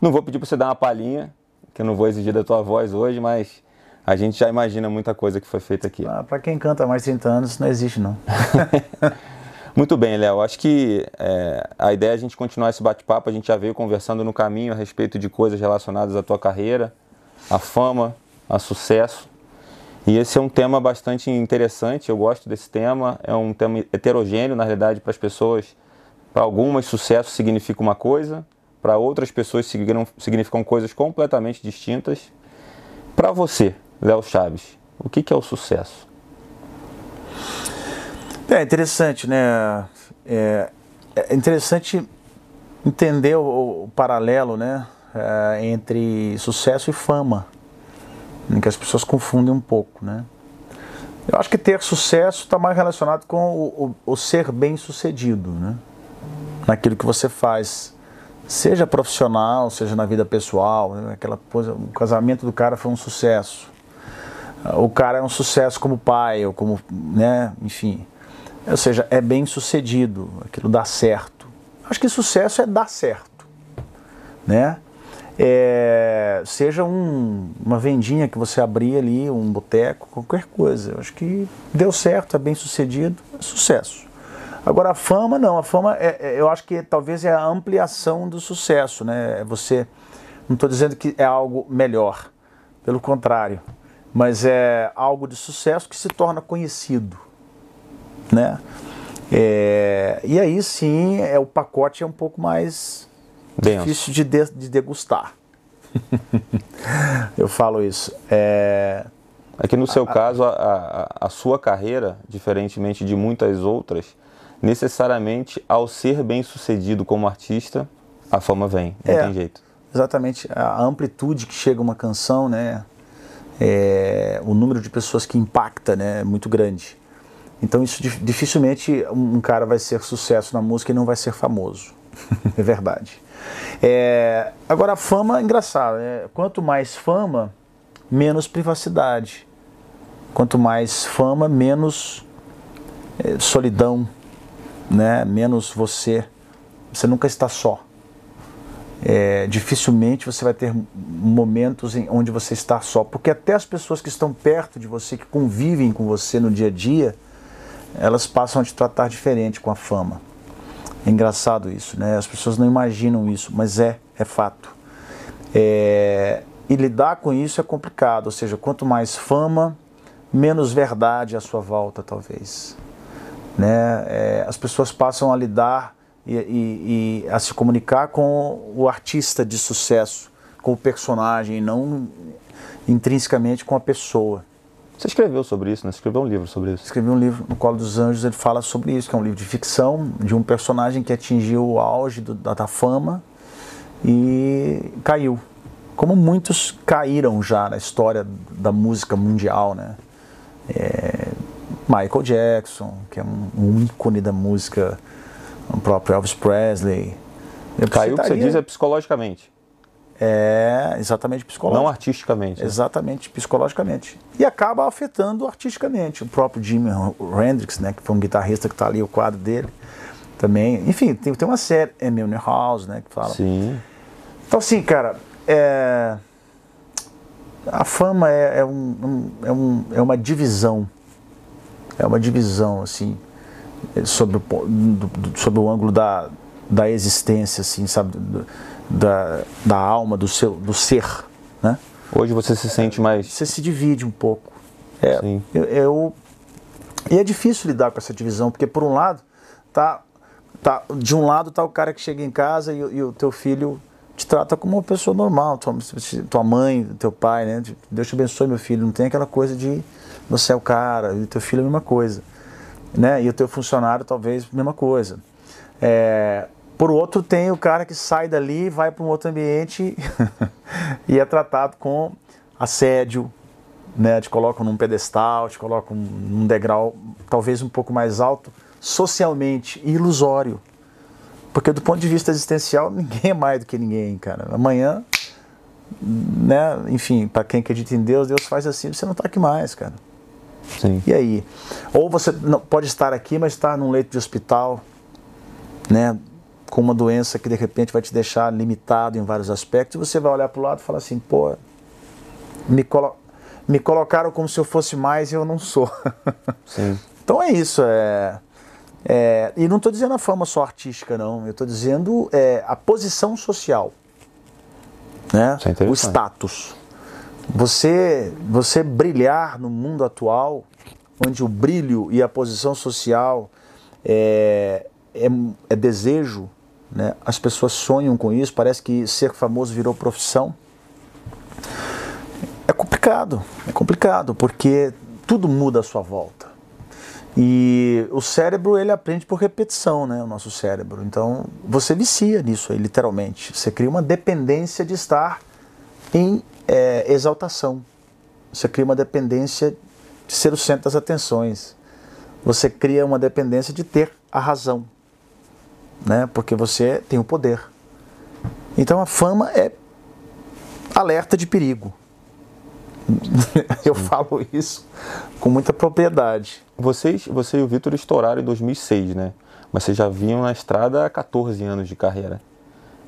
Não vou pedir para você dar uma palhinha, que eu não vou exigir da tua voz hoje, mas a gente já imagina muita coisa que foi feita aqui. Ah, para quem canta há mais de 30 anos, não existe, não. Muito bem, Léo. Acho que é, a ideia é a gente continuar esse bate-papo. A gente já veio conversando no caminho a respeito de coisas relacionadas à tua carreira, à fama, a sucesso. E esse é um tema bastante interessante, eu gosto desse tema, é um tema heterogêneo, na realidade, para as pessoas. Para algumas, sucesso significa uma coisa, para outras pessoas significam coisas completamente distintas. Para você, Léo Chaves, o que, é o sucesso? É interessante, né? É, é interessante entender o, o paralelo, né? É, entre sucesso e fama que as pessoas confundem um pouco, né? Eu acho que ter sucesso está mais relacionado com o, o, o, ser bem sucedido, né? Naquilo que você faz, seja profissional, seja na vida pessoal, né? aquela coisa, o casamento do cara foi um sucesso, o cara é um sucesso como pai ou como, né? Enfim, ou seja, é bem sucedido, aquilo dá certo. Acho que sucesso é dar certo, né? É, seja um, uma vendinha que você abrir ali, um boteco, qualquer coisa. Eu acho que deu certo, é bem sucedido, é sucesso. Agora a fama não, a fama é, é, eu acho que talvez é a ampliação do sucesso, né? É você, não estou dizendo que é algo melhor, pelo contrário, mas é algo de sucesso que se torna conhecido, né? É, e aí sim, é o pacote é um pouco mais Denso. difícil de, de, de degustar. eu falo isso. É, é que no seu a, caso, a, a, a, sua carreira, diferentemente de muitas outras, necessariamente ao ser bem sucedido como artista, a fama vem, não é, tem jeito. Exatamente, a amplitude que chega uma canção, né, é, o número de pessoas que impacta né, é muito grande. Então isso dificilmente um cara vai ser sucesso na música e não vai ser famoso. é verdade. É, agora, a fama é engraçado. Né? Quanto mais fama, menos privacidade. Quanto mais fama, menos é, solidão, né? menos você. Você nunca está só. É, dificilmente você vai ter momentos em onde você está só, porque até as pessoas que estão perto de você, que convivem com você no dia a dia, elas passam a te tratar diferente com a fama. É engraçado isso, né? As pessoas não imaginam isso, mas é, é fato. É, e lidar com isso é complicado, ou seja, quanto mais fama, menos verdade à sua volta, talvez. Né? É, as pessoas passam a lidar e, e, e, a se comunicar com o artista de sucesso com o personagem, não intrinsecamente com a pessoa. Você escreveu sobre isso, né? Você escreveu um livro sobre isso. Escrevi um livro, No Colo dos Anjos, ele fala sobre isso, que é um livro de ficção, de um personagem que atingiu o auge do, da, da fama e caiu. Como muitos caíram já na história da música mundial, né? É, Michael Jackson, que é um, um ícone da música, o próprio Elvis Presley. Eu Caiu, que você diz, é psicologicamente. É, exatamente psicologicamente. Não artisticamente. Né? Exatamente, psicologicamente. E acaba afetando artisticamente. O próprio Jimi Hendrix, né, que foi um guitarrista que está ali, o quadro dele, também. Enfim, tem, tem uma série, Milner House, né, que fala. Sim. Então, assim, cara, é... a fama é, é, um, é, um, é uma divisão. É uma divisão, assim, sobre o, sobre o ângulo da, da existência, assim, sabe? Da, da alma, do, seu, do ser. Né? Hoje você se sente mais. Você se divide um pouco. É, Sim. Eu, eu, e é difícil lidar com essa divisão, porque por um lado, tá, tá, de um lado tá o cara que chega em casa e, e o teu filho te trata como uma pessoa normal, tua, tua mãe, teu pai, né? Deus te abençoe, meu filho. Não tem aquela coisa de você é o cara, e teu filho é a mesma coisa. Né? E o teu funcionário talvez a mesma coisa. É, por outro, tem o cara que sai dali, vai para um outro ambiente e é tratado com assédio, né? Te colocam num pedestal, te colocam num degrau talvez um pouco mais alto, socialmente ilusório. Porque do ponto de vista existencial, ninguém é mais do que ninguém, cara. Amanhã, né? Enfim, para quem acredita em Deus, Deus faz assim, você não está aqui mais, cara. Sim. E aí? Ou você não, pode estar aqui, mas estar num leito de hospital, né? Com uma doença que de repente vai te deixar limitado em vários aspectos, você vai olhar para o lado e falar assim, pô, me, colo me colocaram como se eu fosse mais e eu não sou. Sim. então é isso, é, é e não estou dizendo a fama só artística, não, eu estou dizendo é, a posição social, né? É o status. Você, você brilhar no mundo atual, onde o brilho e a posição social é, é, é desejo, né? As pessoas sonham com isso, parece que ser famoso virou profissão. É complicado, é complicado, porque tudo muda à sua volta. E o cérebro, ele aprende por repetição, né? O nosso cérebro. Então, você vicia nisso aí, literalmente. Você cria uma dependência de estar em é, exaltação. Você cria uma dependência de ser o centro das atenções. Você cria uma dependência de ter a razão né? Porque você tem o poder. Então a fama é alerta de perigo. Eu falo isso com muita propriedade. Vocês, você e o Vitor estouraram em 2006, né? Mas vocês já vinham na estrada há 14 anos de carreira.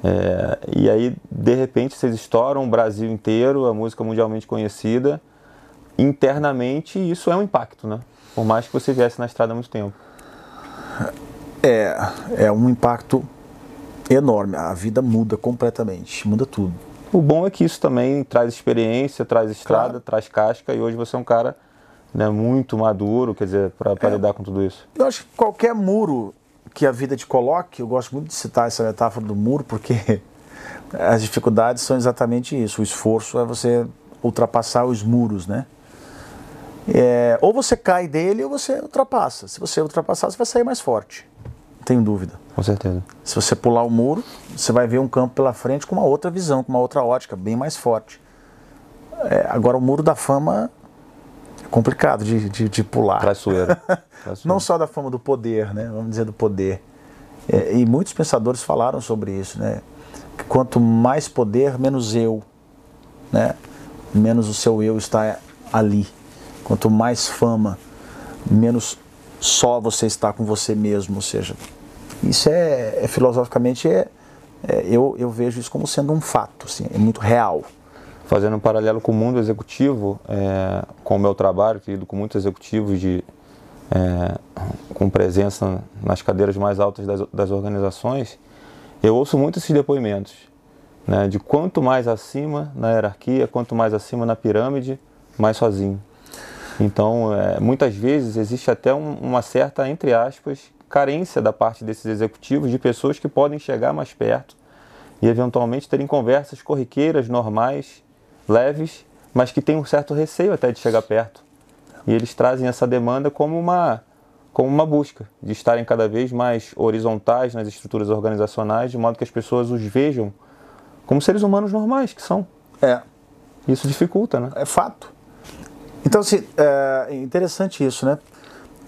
É, e aí, de repente, vocês estouram o Brasil inteiro, a música mundialmente conhecida. Internamente, isso é um impacto, né? Por mais que você viesse na estrada há muito tempo. É, é um impacto enorme. A vida muda completamente, muda tudo. O bom é que isso também traz experiência, traz estrada, claro. traz casca e hoje você é um cara né, muito maduro, quer dizer, para é, lidar com tudo isso. Eu acho que qualquer muro que a vida te coloque, eu gosto muito de citar essa metáfora do muro, porque as dificuldades são exatamente isso. O esforço é você ultrapassar os muros, né? É, ou você cai dele ou você ultrapassa. Se você ultrapassar, você vai sair mais forte tenho dúvida. Com certeza. Se você pular o muro, você vai ver um campo pela frente com uma outra visão, com uma outra ótica, bem mais forte. É, agora, o muro da fama é complicado de, de, de pular. Traiçoeira. Não só da fama do poder, né? Vamos dizer do poder. É, e muitos pensadores falaram sobre isso, né? Que quanto mais poder, menos eu, né? Menos o seu eu está ali. Quanto mais fama, menos só você está com você mesmo, ou seja, isso é, é filosoficamente é, é, eu, eu vejo isso como sendo um fato, assim, é muito real. Fazendo um paralelo com o mundo executivo, é, com o meu trabalho, que lido com muitos executivos de, é, com presença nas cadeiras mais altas das, das organizações, eu ouço muito esses depoimentos, né, de quanto mais acima na hierarquia, quanto mais acima na pirâmide, mais sozinho. Então, é, muitas vezes existe até um, uma certa, entre aspas, carência da parte desses executivos de pessoas que podem chegar mais perto e eventualmente terem conversas corriqueiras, normais, leves, mas que têm um certo receio até de chegar perto. E eles trazem essa demanda como uma como uma busca de estarem cada vez mais horizontais nas estruturas organizacionais, de modo que as pessoas os vejam como seres humanos normais que são. É. Isso dificulta, né? É fato. Então, assim, é interessante isso, né?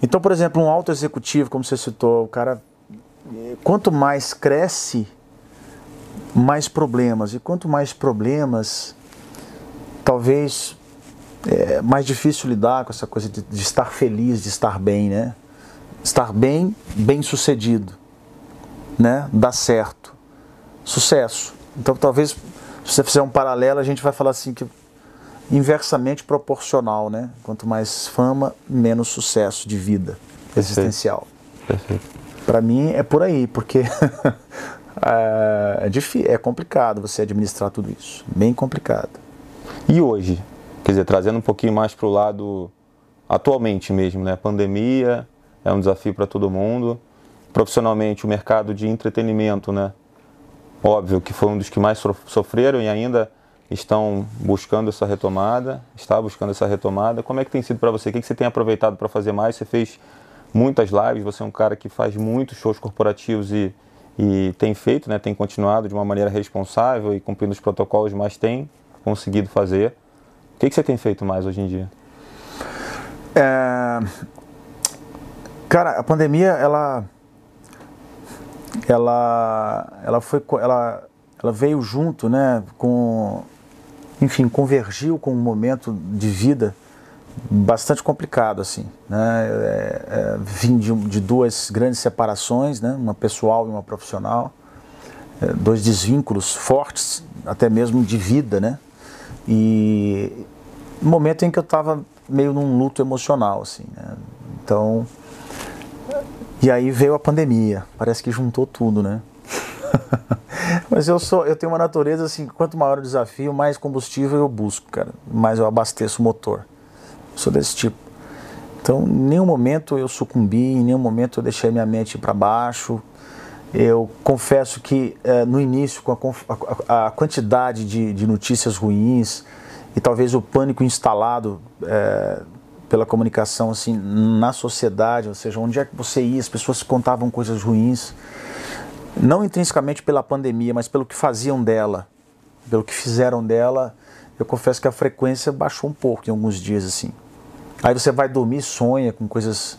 Então, por exemplo, um alto executivo, como você citou, o cara, quanto mais cresce, mais problemas. E quanto mais problemas, talvez é mais difícil lidar com essa coisa de, de estar feliz, de estar bem, né? Estar bem, bem sucedido, né? Dar certo, sucesso. Então, talvez, se você fizer um paralelo, a gente vai falar assim que inversamente proporcional, né? Quanto mais fama, menos sucesso de vida existencial. Perfeito. Para mim é por aí, porque é, é, difícil, é complicado você administrar tudo isso, bem complicado. E hoje, quer dizer, trazendo um pouquinho mais para o lado atualmente mesmo, né? Pandemia é um desafio para todo mundo. Profissionalmente, o mercado de entretenimento, né? Óbvio que foi um dos que mais sofreram e ainda estão buscando essa retomada, está buscando essa retomada. Como é que tem sido para você? O que você tem aproveitado para fazer mais? Você fez muitas lives, você é um cara que faz muitos shows corporativos e, e tem feito, né, tem continuado de uma maneira responsável e cumprindo os protocolos, mas tem conseguido fazer. O que você tem feito mais hoje em dia? É... Cara, a pandemia, ela, ela, ela foi, ela, ela veio junto, né, com enfim, convergiu com um momento de vida bastante complicado, assim, né? É, é, vim de, de, duas grandes separações, né? Uma pessoal e uma profissional, é, dois desvínculos fortes, até mesmo de vida, né? E momento em que eu estava meio num luto emocional, assim, né? Então, e aí veio a pandemia, parece que juntou tudo, né? Mas eu sou, eu tenho uma natureza assim, quanto maior o desafio, mais combustível eu busco, cara. Mais eu abasteço o motor. Sou desse tipo. Então, em nenhum momento eu sucumbi, em nenhum momento eu deixei minha mente para baixo. Eu confesso que eh, no início, com a, a, a quantidade de, de, notícias ruins e talvez o pânico instalado eh, pela comunicação assim na sociedade, ou seja, onde é que você ia, as pessoas contavam coisas ruins não intrinsecamente pela pandemia, mas pelo que faziam dela, pelo que fizeram dela, eu confesso que a frequência baixou um pouco em alguns dias assim. Aí você vai dormir, sonha com coisas,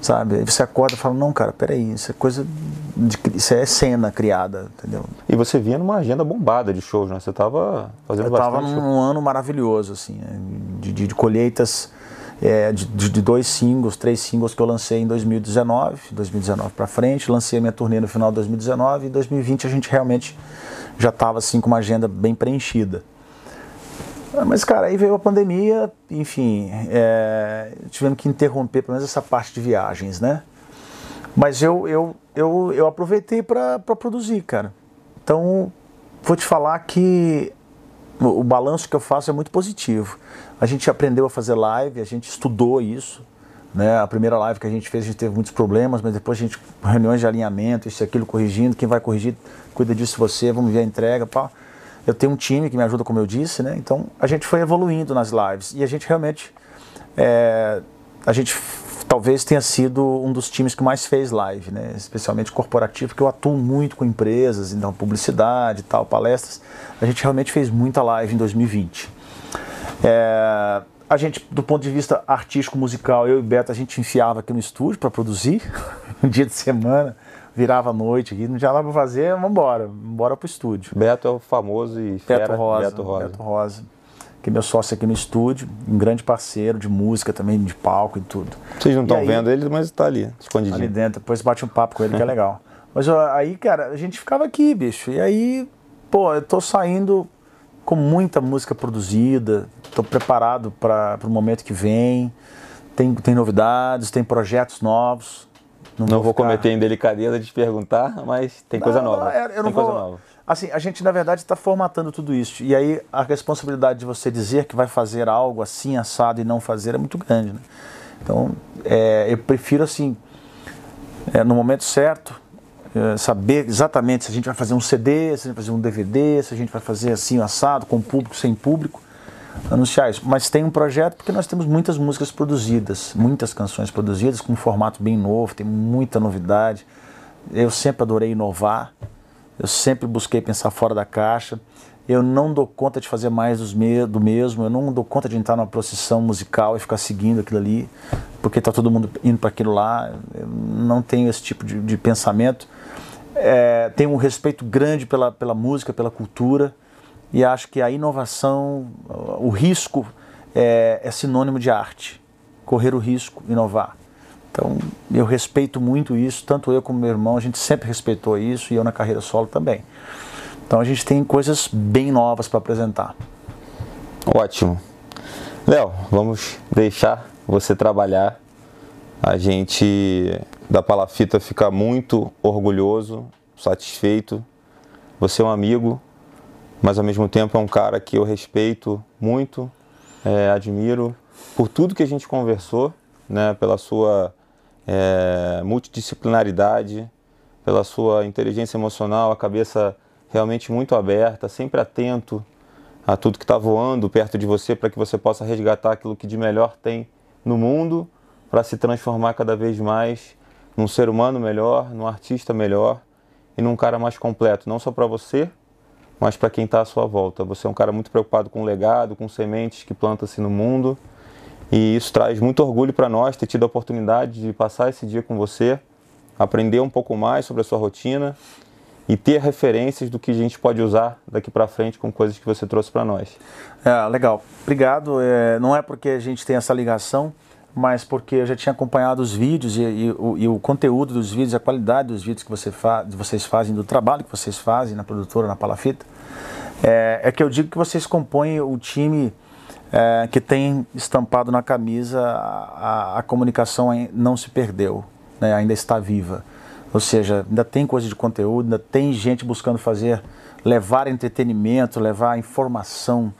sabe? Aí você acorda e fala: "Não, cara, peraí, isso é coisa de, isso é cena criada, entendeu?" E você vinha numa agenda bombada de shows, né? Você estava fazendo eu bastante. Eu estava num ano maravilhoso assim, né? de, de, de colheitas é, de, de, dois singles, três singles que eu lancei em 2019, 2019 para frente, lancei a minha turnê no final de 2019 e em 2020 a gente realmente já estava assim com uma agenda bem preenchida. Mas cara, aí veio a pandemia, enfim, é, tivemos que interromper pelo menos essa parte de viagens, né? Mas eu, eu, eu, eu aproveitei para produzir, cara. Então, vou te falar que o balanço que eu faço é muito positivo. A gente aprendeu a fazer live, a gente estudou isso. Né? A primeira live que a gente fez, a gente teve muitos problemas, mas depois a gente, reuniões de alinhamento, isso e aquilo, corrigindo. Quem vai corrigir, cuida disso você, vamos ver a entrega. Pá. Eu tenho um time que me ajuda, como eu disse, né? Então a gente foi evoluindo nas lives e a gente realmente. É, a gente talvez tenha sido um dos times que mais fez live, né? especialmente corporativo, porque eu atuo muito com empresas, então publicidade tal, palestras. A gente realmente fez muita live em 2020. É, a gente, do ponto de vista artístico, musical, eu e Beto, a gente enfiava aqui no estúdio para produzir, um dia de semana, virava a noite aqui, não tinha nada para fazer, vamos embora, embora para o estúdio. Beto é o famoso e fera Beto Rosa. Beto Rosa. Beto Rosa que é meu sócio aqui no estúdio, um grande parceiro de música também, de palco e tudo. Vocês não estão vendo ele, mas está ali, escondidinho. Ali dentro, depois bate um papo com ele que é legal. Mas aí, cara, a gente ficava aqui, bicho, e aí, pô, eu tô saindo com muita música produzida, tô preparado para o momento que vem, tem, tem novidades, tem projetos novos. Não, não vou, ficar... cometer indelicadeza de te perguntar, mas tem coisa não, nova. Eu, eu tem não coisa vou... nova. Assim, a gente na verdade está formatando tudo isso. E aí a responsabilidade de você dizer que vai fazer algo assim, assado e não fazer é muito grande. Né? Então, é, eu prefiro assim, é, no momento certo, saber exatamente se a gente vai fazer um CD, se a gente vai fazer um DVD, se a gente vai fazer assim, assado, com público, sem público, anunciar isso. Mas tem um projeto porque nós temos muitas músicas produzidas, muitas canções produzidas com um formato bem novo, tem muita novidade. Eu sempre adorei inovar, eu sempre busquei pensar fora da caixa. Eu não dou conta de fazer mais do mesmo, eu não dou conta de entrar numa procissão musical e ficar seguindo aquilo ali, porque está todo mundo indo para aquilo lá. Eu não tenho esse tipo de, de pensamento. É, tenho um respeito grande pela, pela música, pela cultura, e acho que a inovação, o risco é, é sinônimo de arte. Correr o risco, inovar. Então, eu respeito muito isso, tanto eu como meu irmão, a gente sempre respeitou isso e eu na carreira solo também. Então, a gente tem coisas bem novas para apresentar. Ótimo. Léo, vamos deixar você trabalhar. A gente da Palafita fica muito orgulhoso, satisfeito. Você é um amigo, mas ao mesmo tempo é um cara que eu respeito muito, é, admiro por tudo que a gente conversou, né, pela sua é, multidisciplinaridade, pela sua inteligência emocional, a cabeça realmente muito aberta, sempre atento a tudo que está voando perto de você para que você possa resgatar aquilo que de melhor tem no mundo para se transformar cada vez mais num ser humano melhor, num artista melhor e num cara mais completo, não só para você, mas para quem está à sua volta. Você é um cara muito preocupado com o legado, com sementes que planta-se no mundo e isso traz muito orgulho para nós ter tido a oportunidade de passar esse dia com você, aprender um pouco mais sobre a sua rotina e ter referências do que a gente pode usar daqui para frente com coisas que você trouxe para nós. É, legal. Obrigado. É, não é porque a gente tem essa ligação, mas porque eu já tinha acompanhado os vídeos e, e, o, e o, conteúdo dos vídeos, a qualidade dos vídeos que você fa vocês fazem, do trabalho que vocês fazem na produtora, na Palafita. É, é que eu digo que vocês compõem o time é, que tem estampado na camisa a, a, a comunicação não se perdeu, né, ainda está viva. Ou seja, ainda tem coisa de conteúdo, ainda tem gente buscando fazer, levar entretenimento, levar informação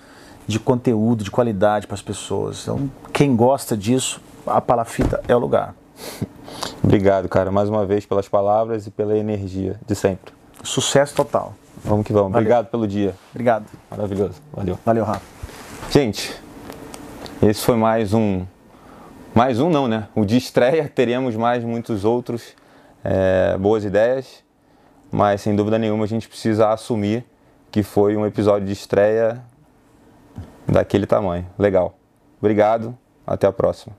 de conteúdo, de qualidade para as pessoas. Então, quem gosta disso, a Palafita é o lugar. Obrigado, cara, mais uma vez pelas palavras e pela energia de sempre. Sucesso total. Vamos que vamos. Valeu. Obrigado pelo dia. Obrigado. Maravilhoso. Valeu. Valeu, Rafa. Gente, esse foi mais um. Mais um não, né? O de estreia, teremos mais muitos outros é, boas ideias, mas sem dúvida nenhuma a gente precisa assumir que foi um episódio de estreia daquele tamanho. Legal. Obrigado, até a próxima.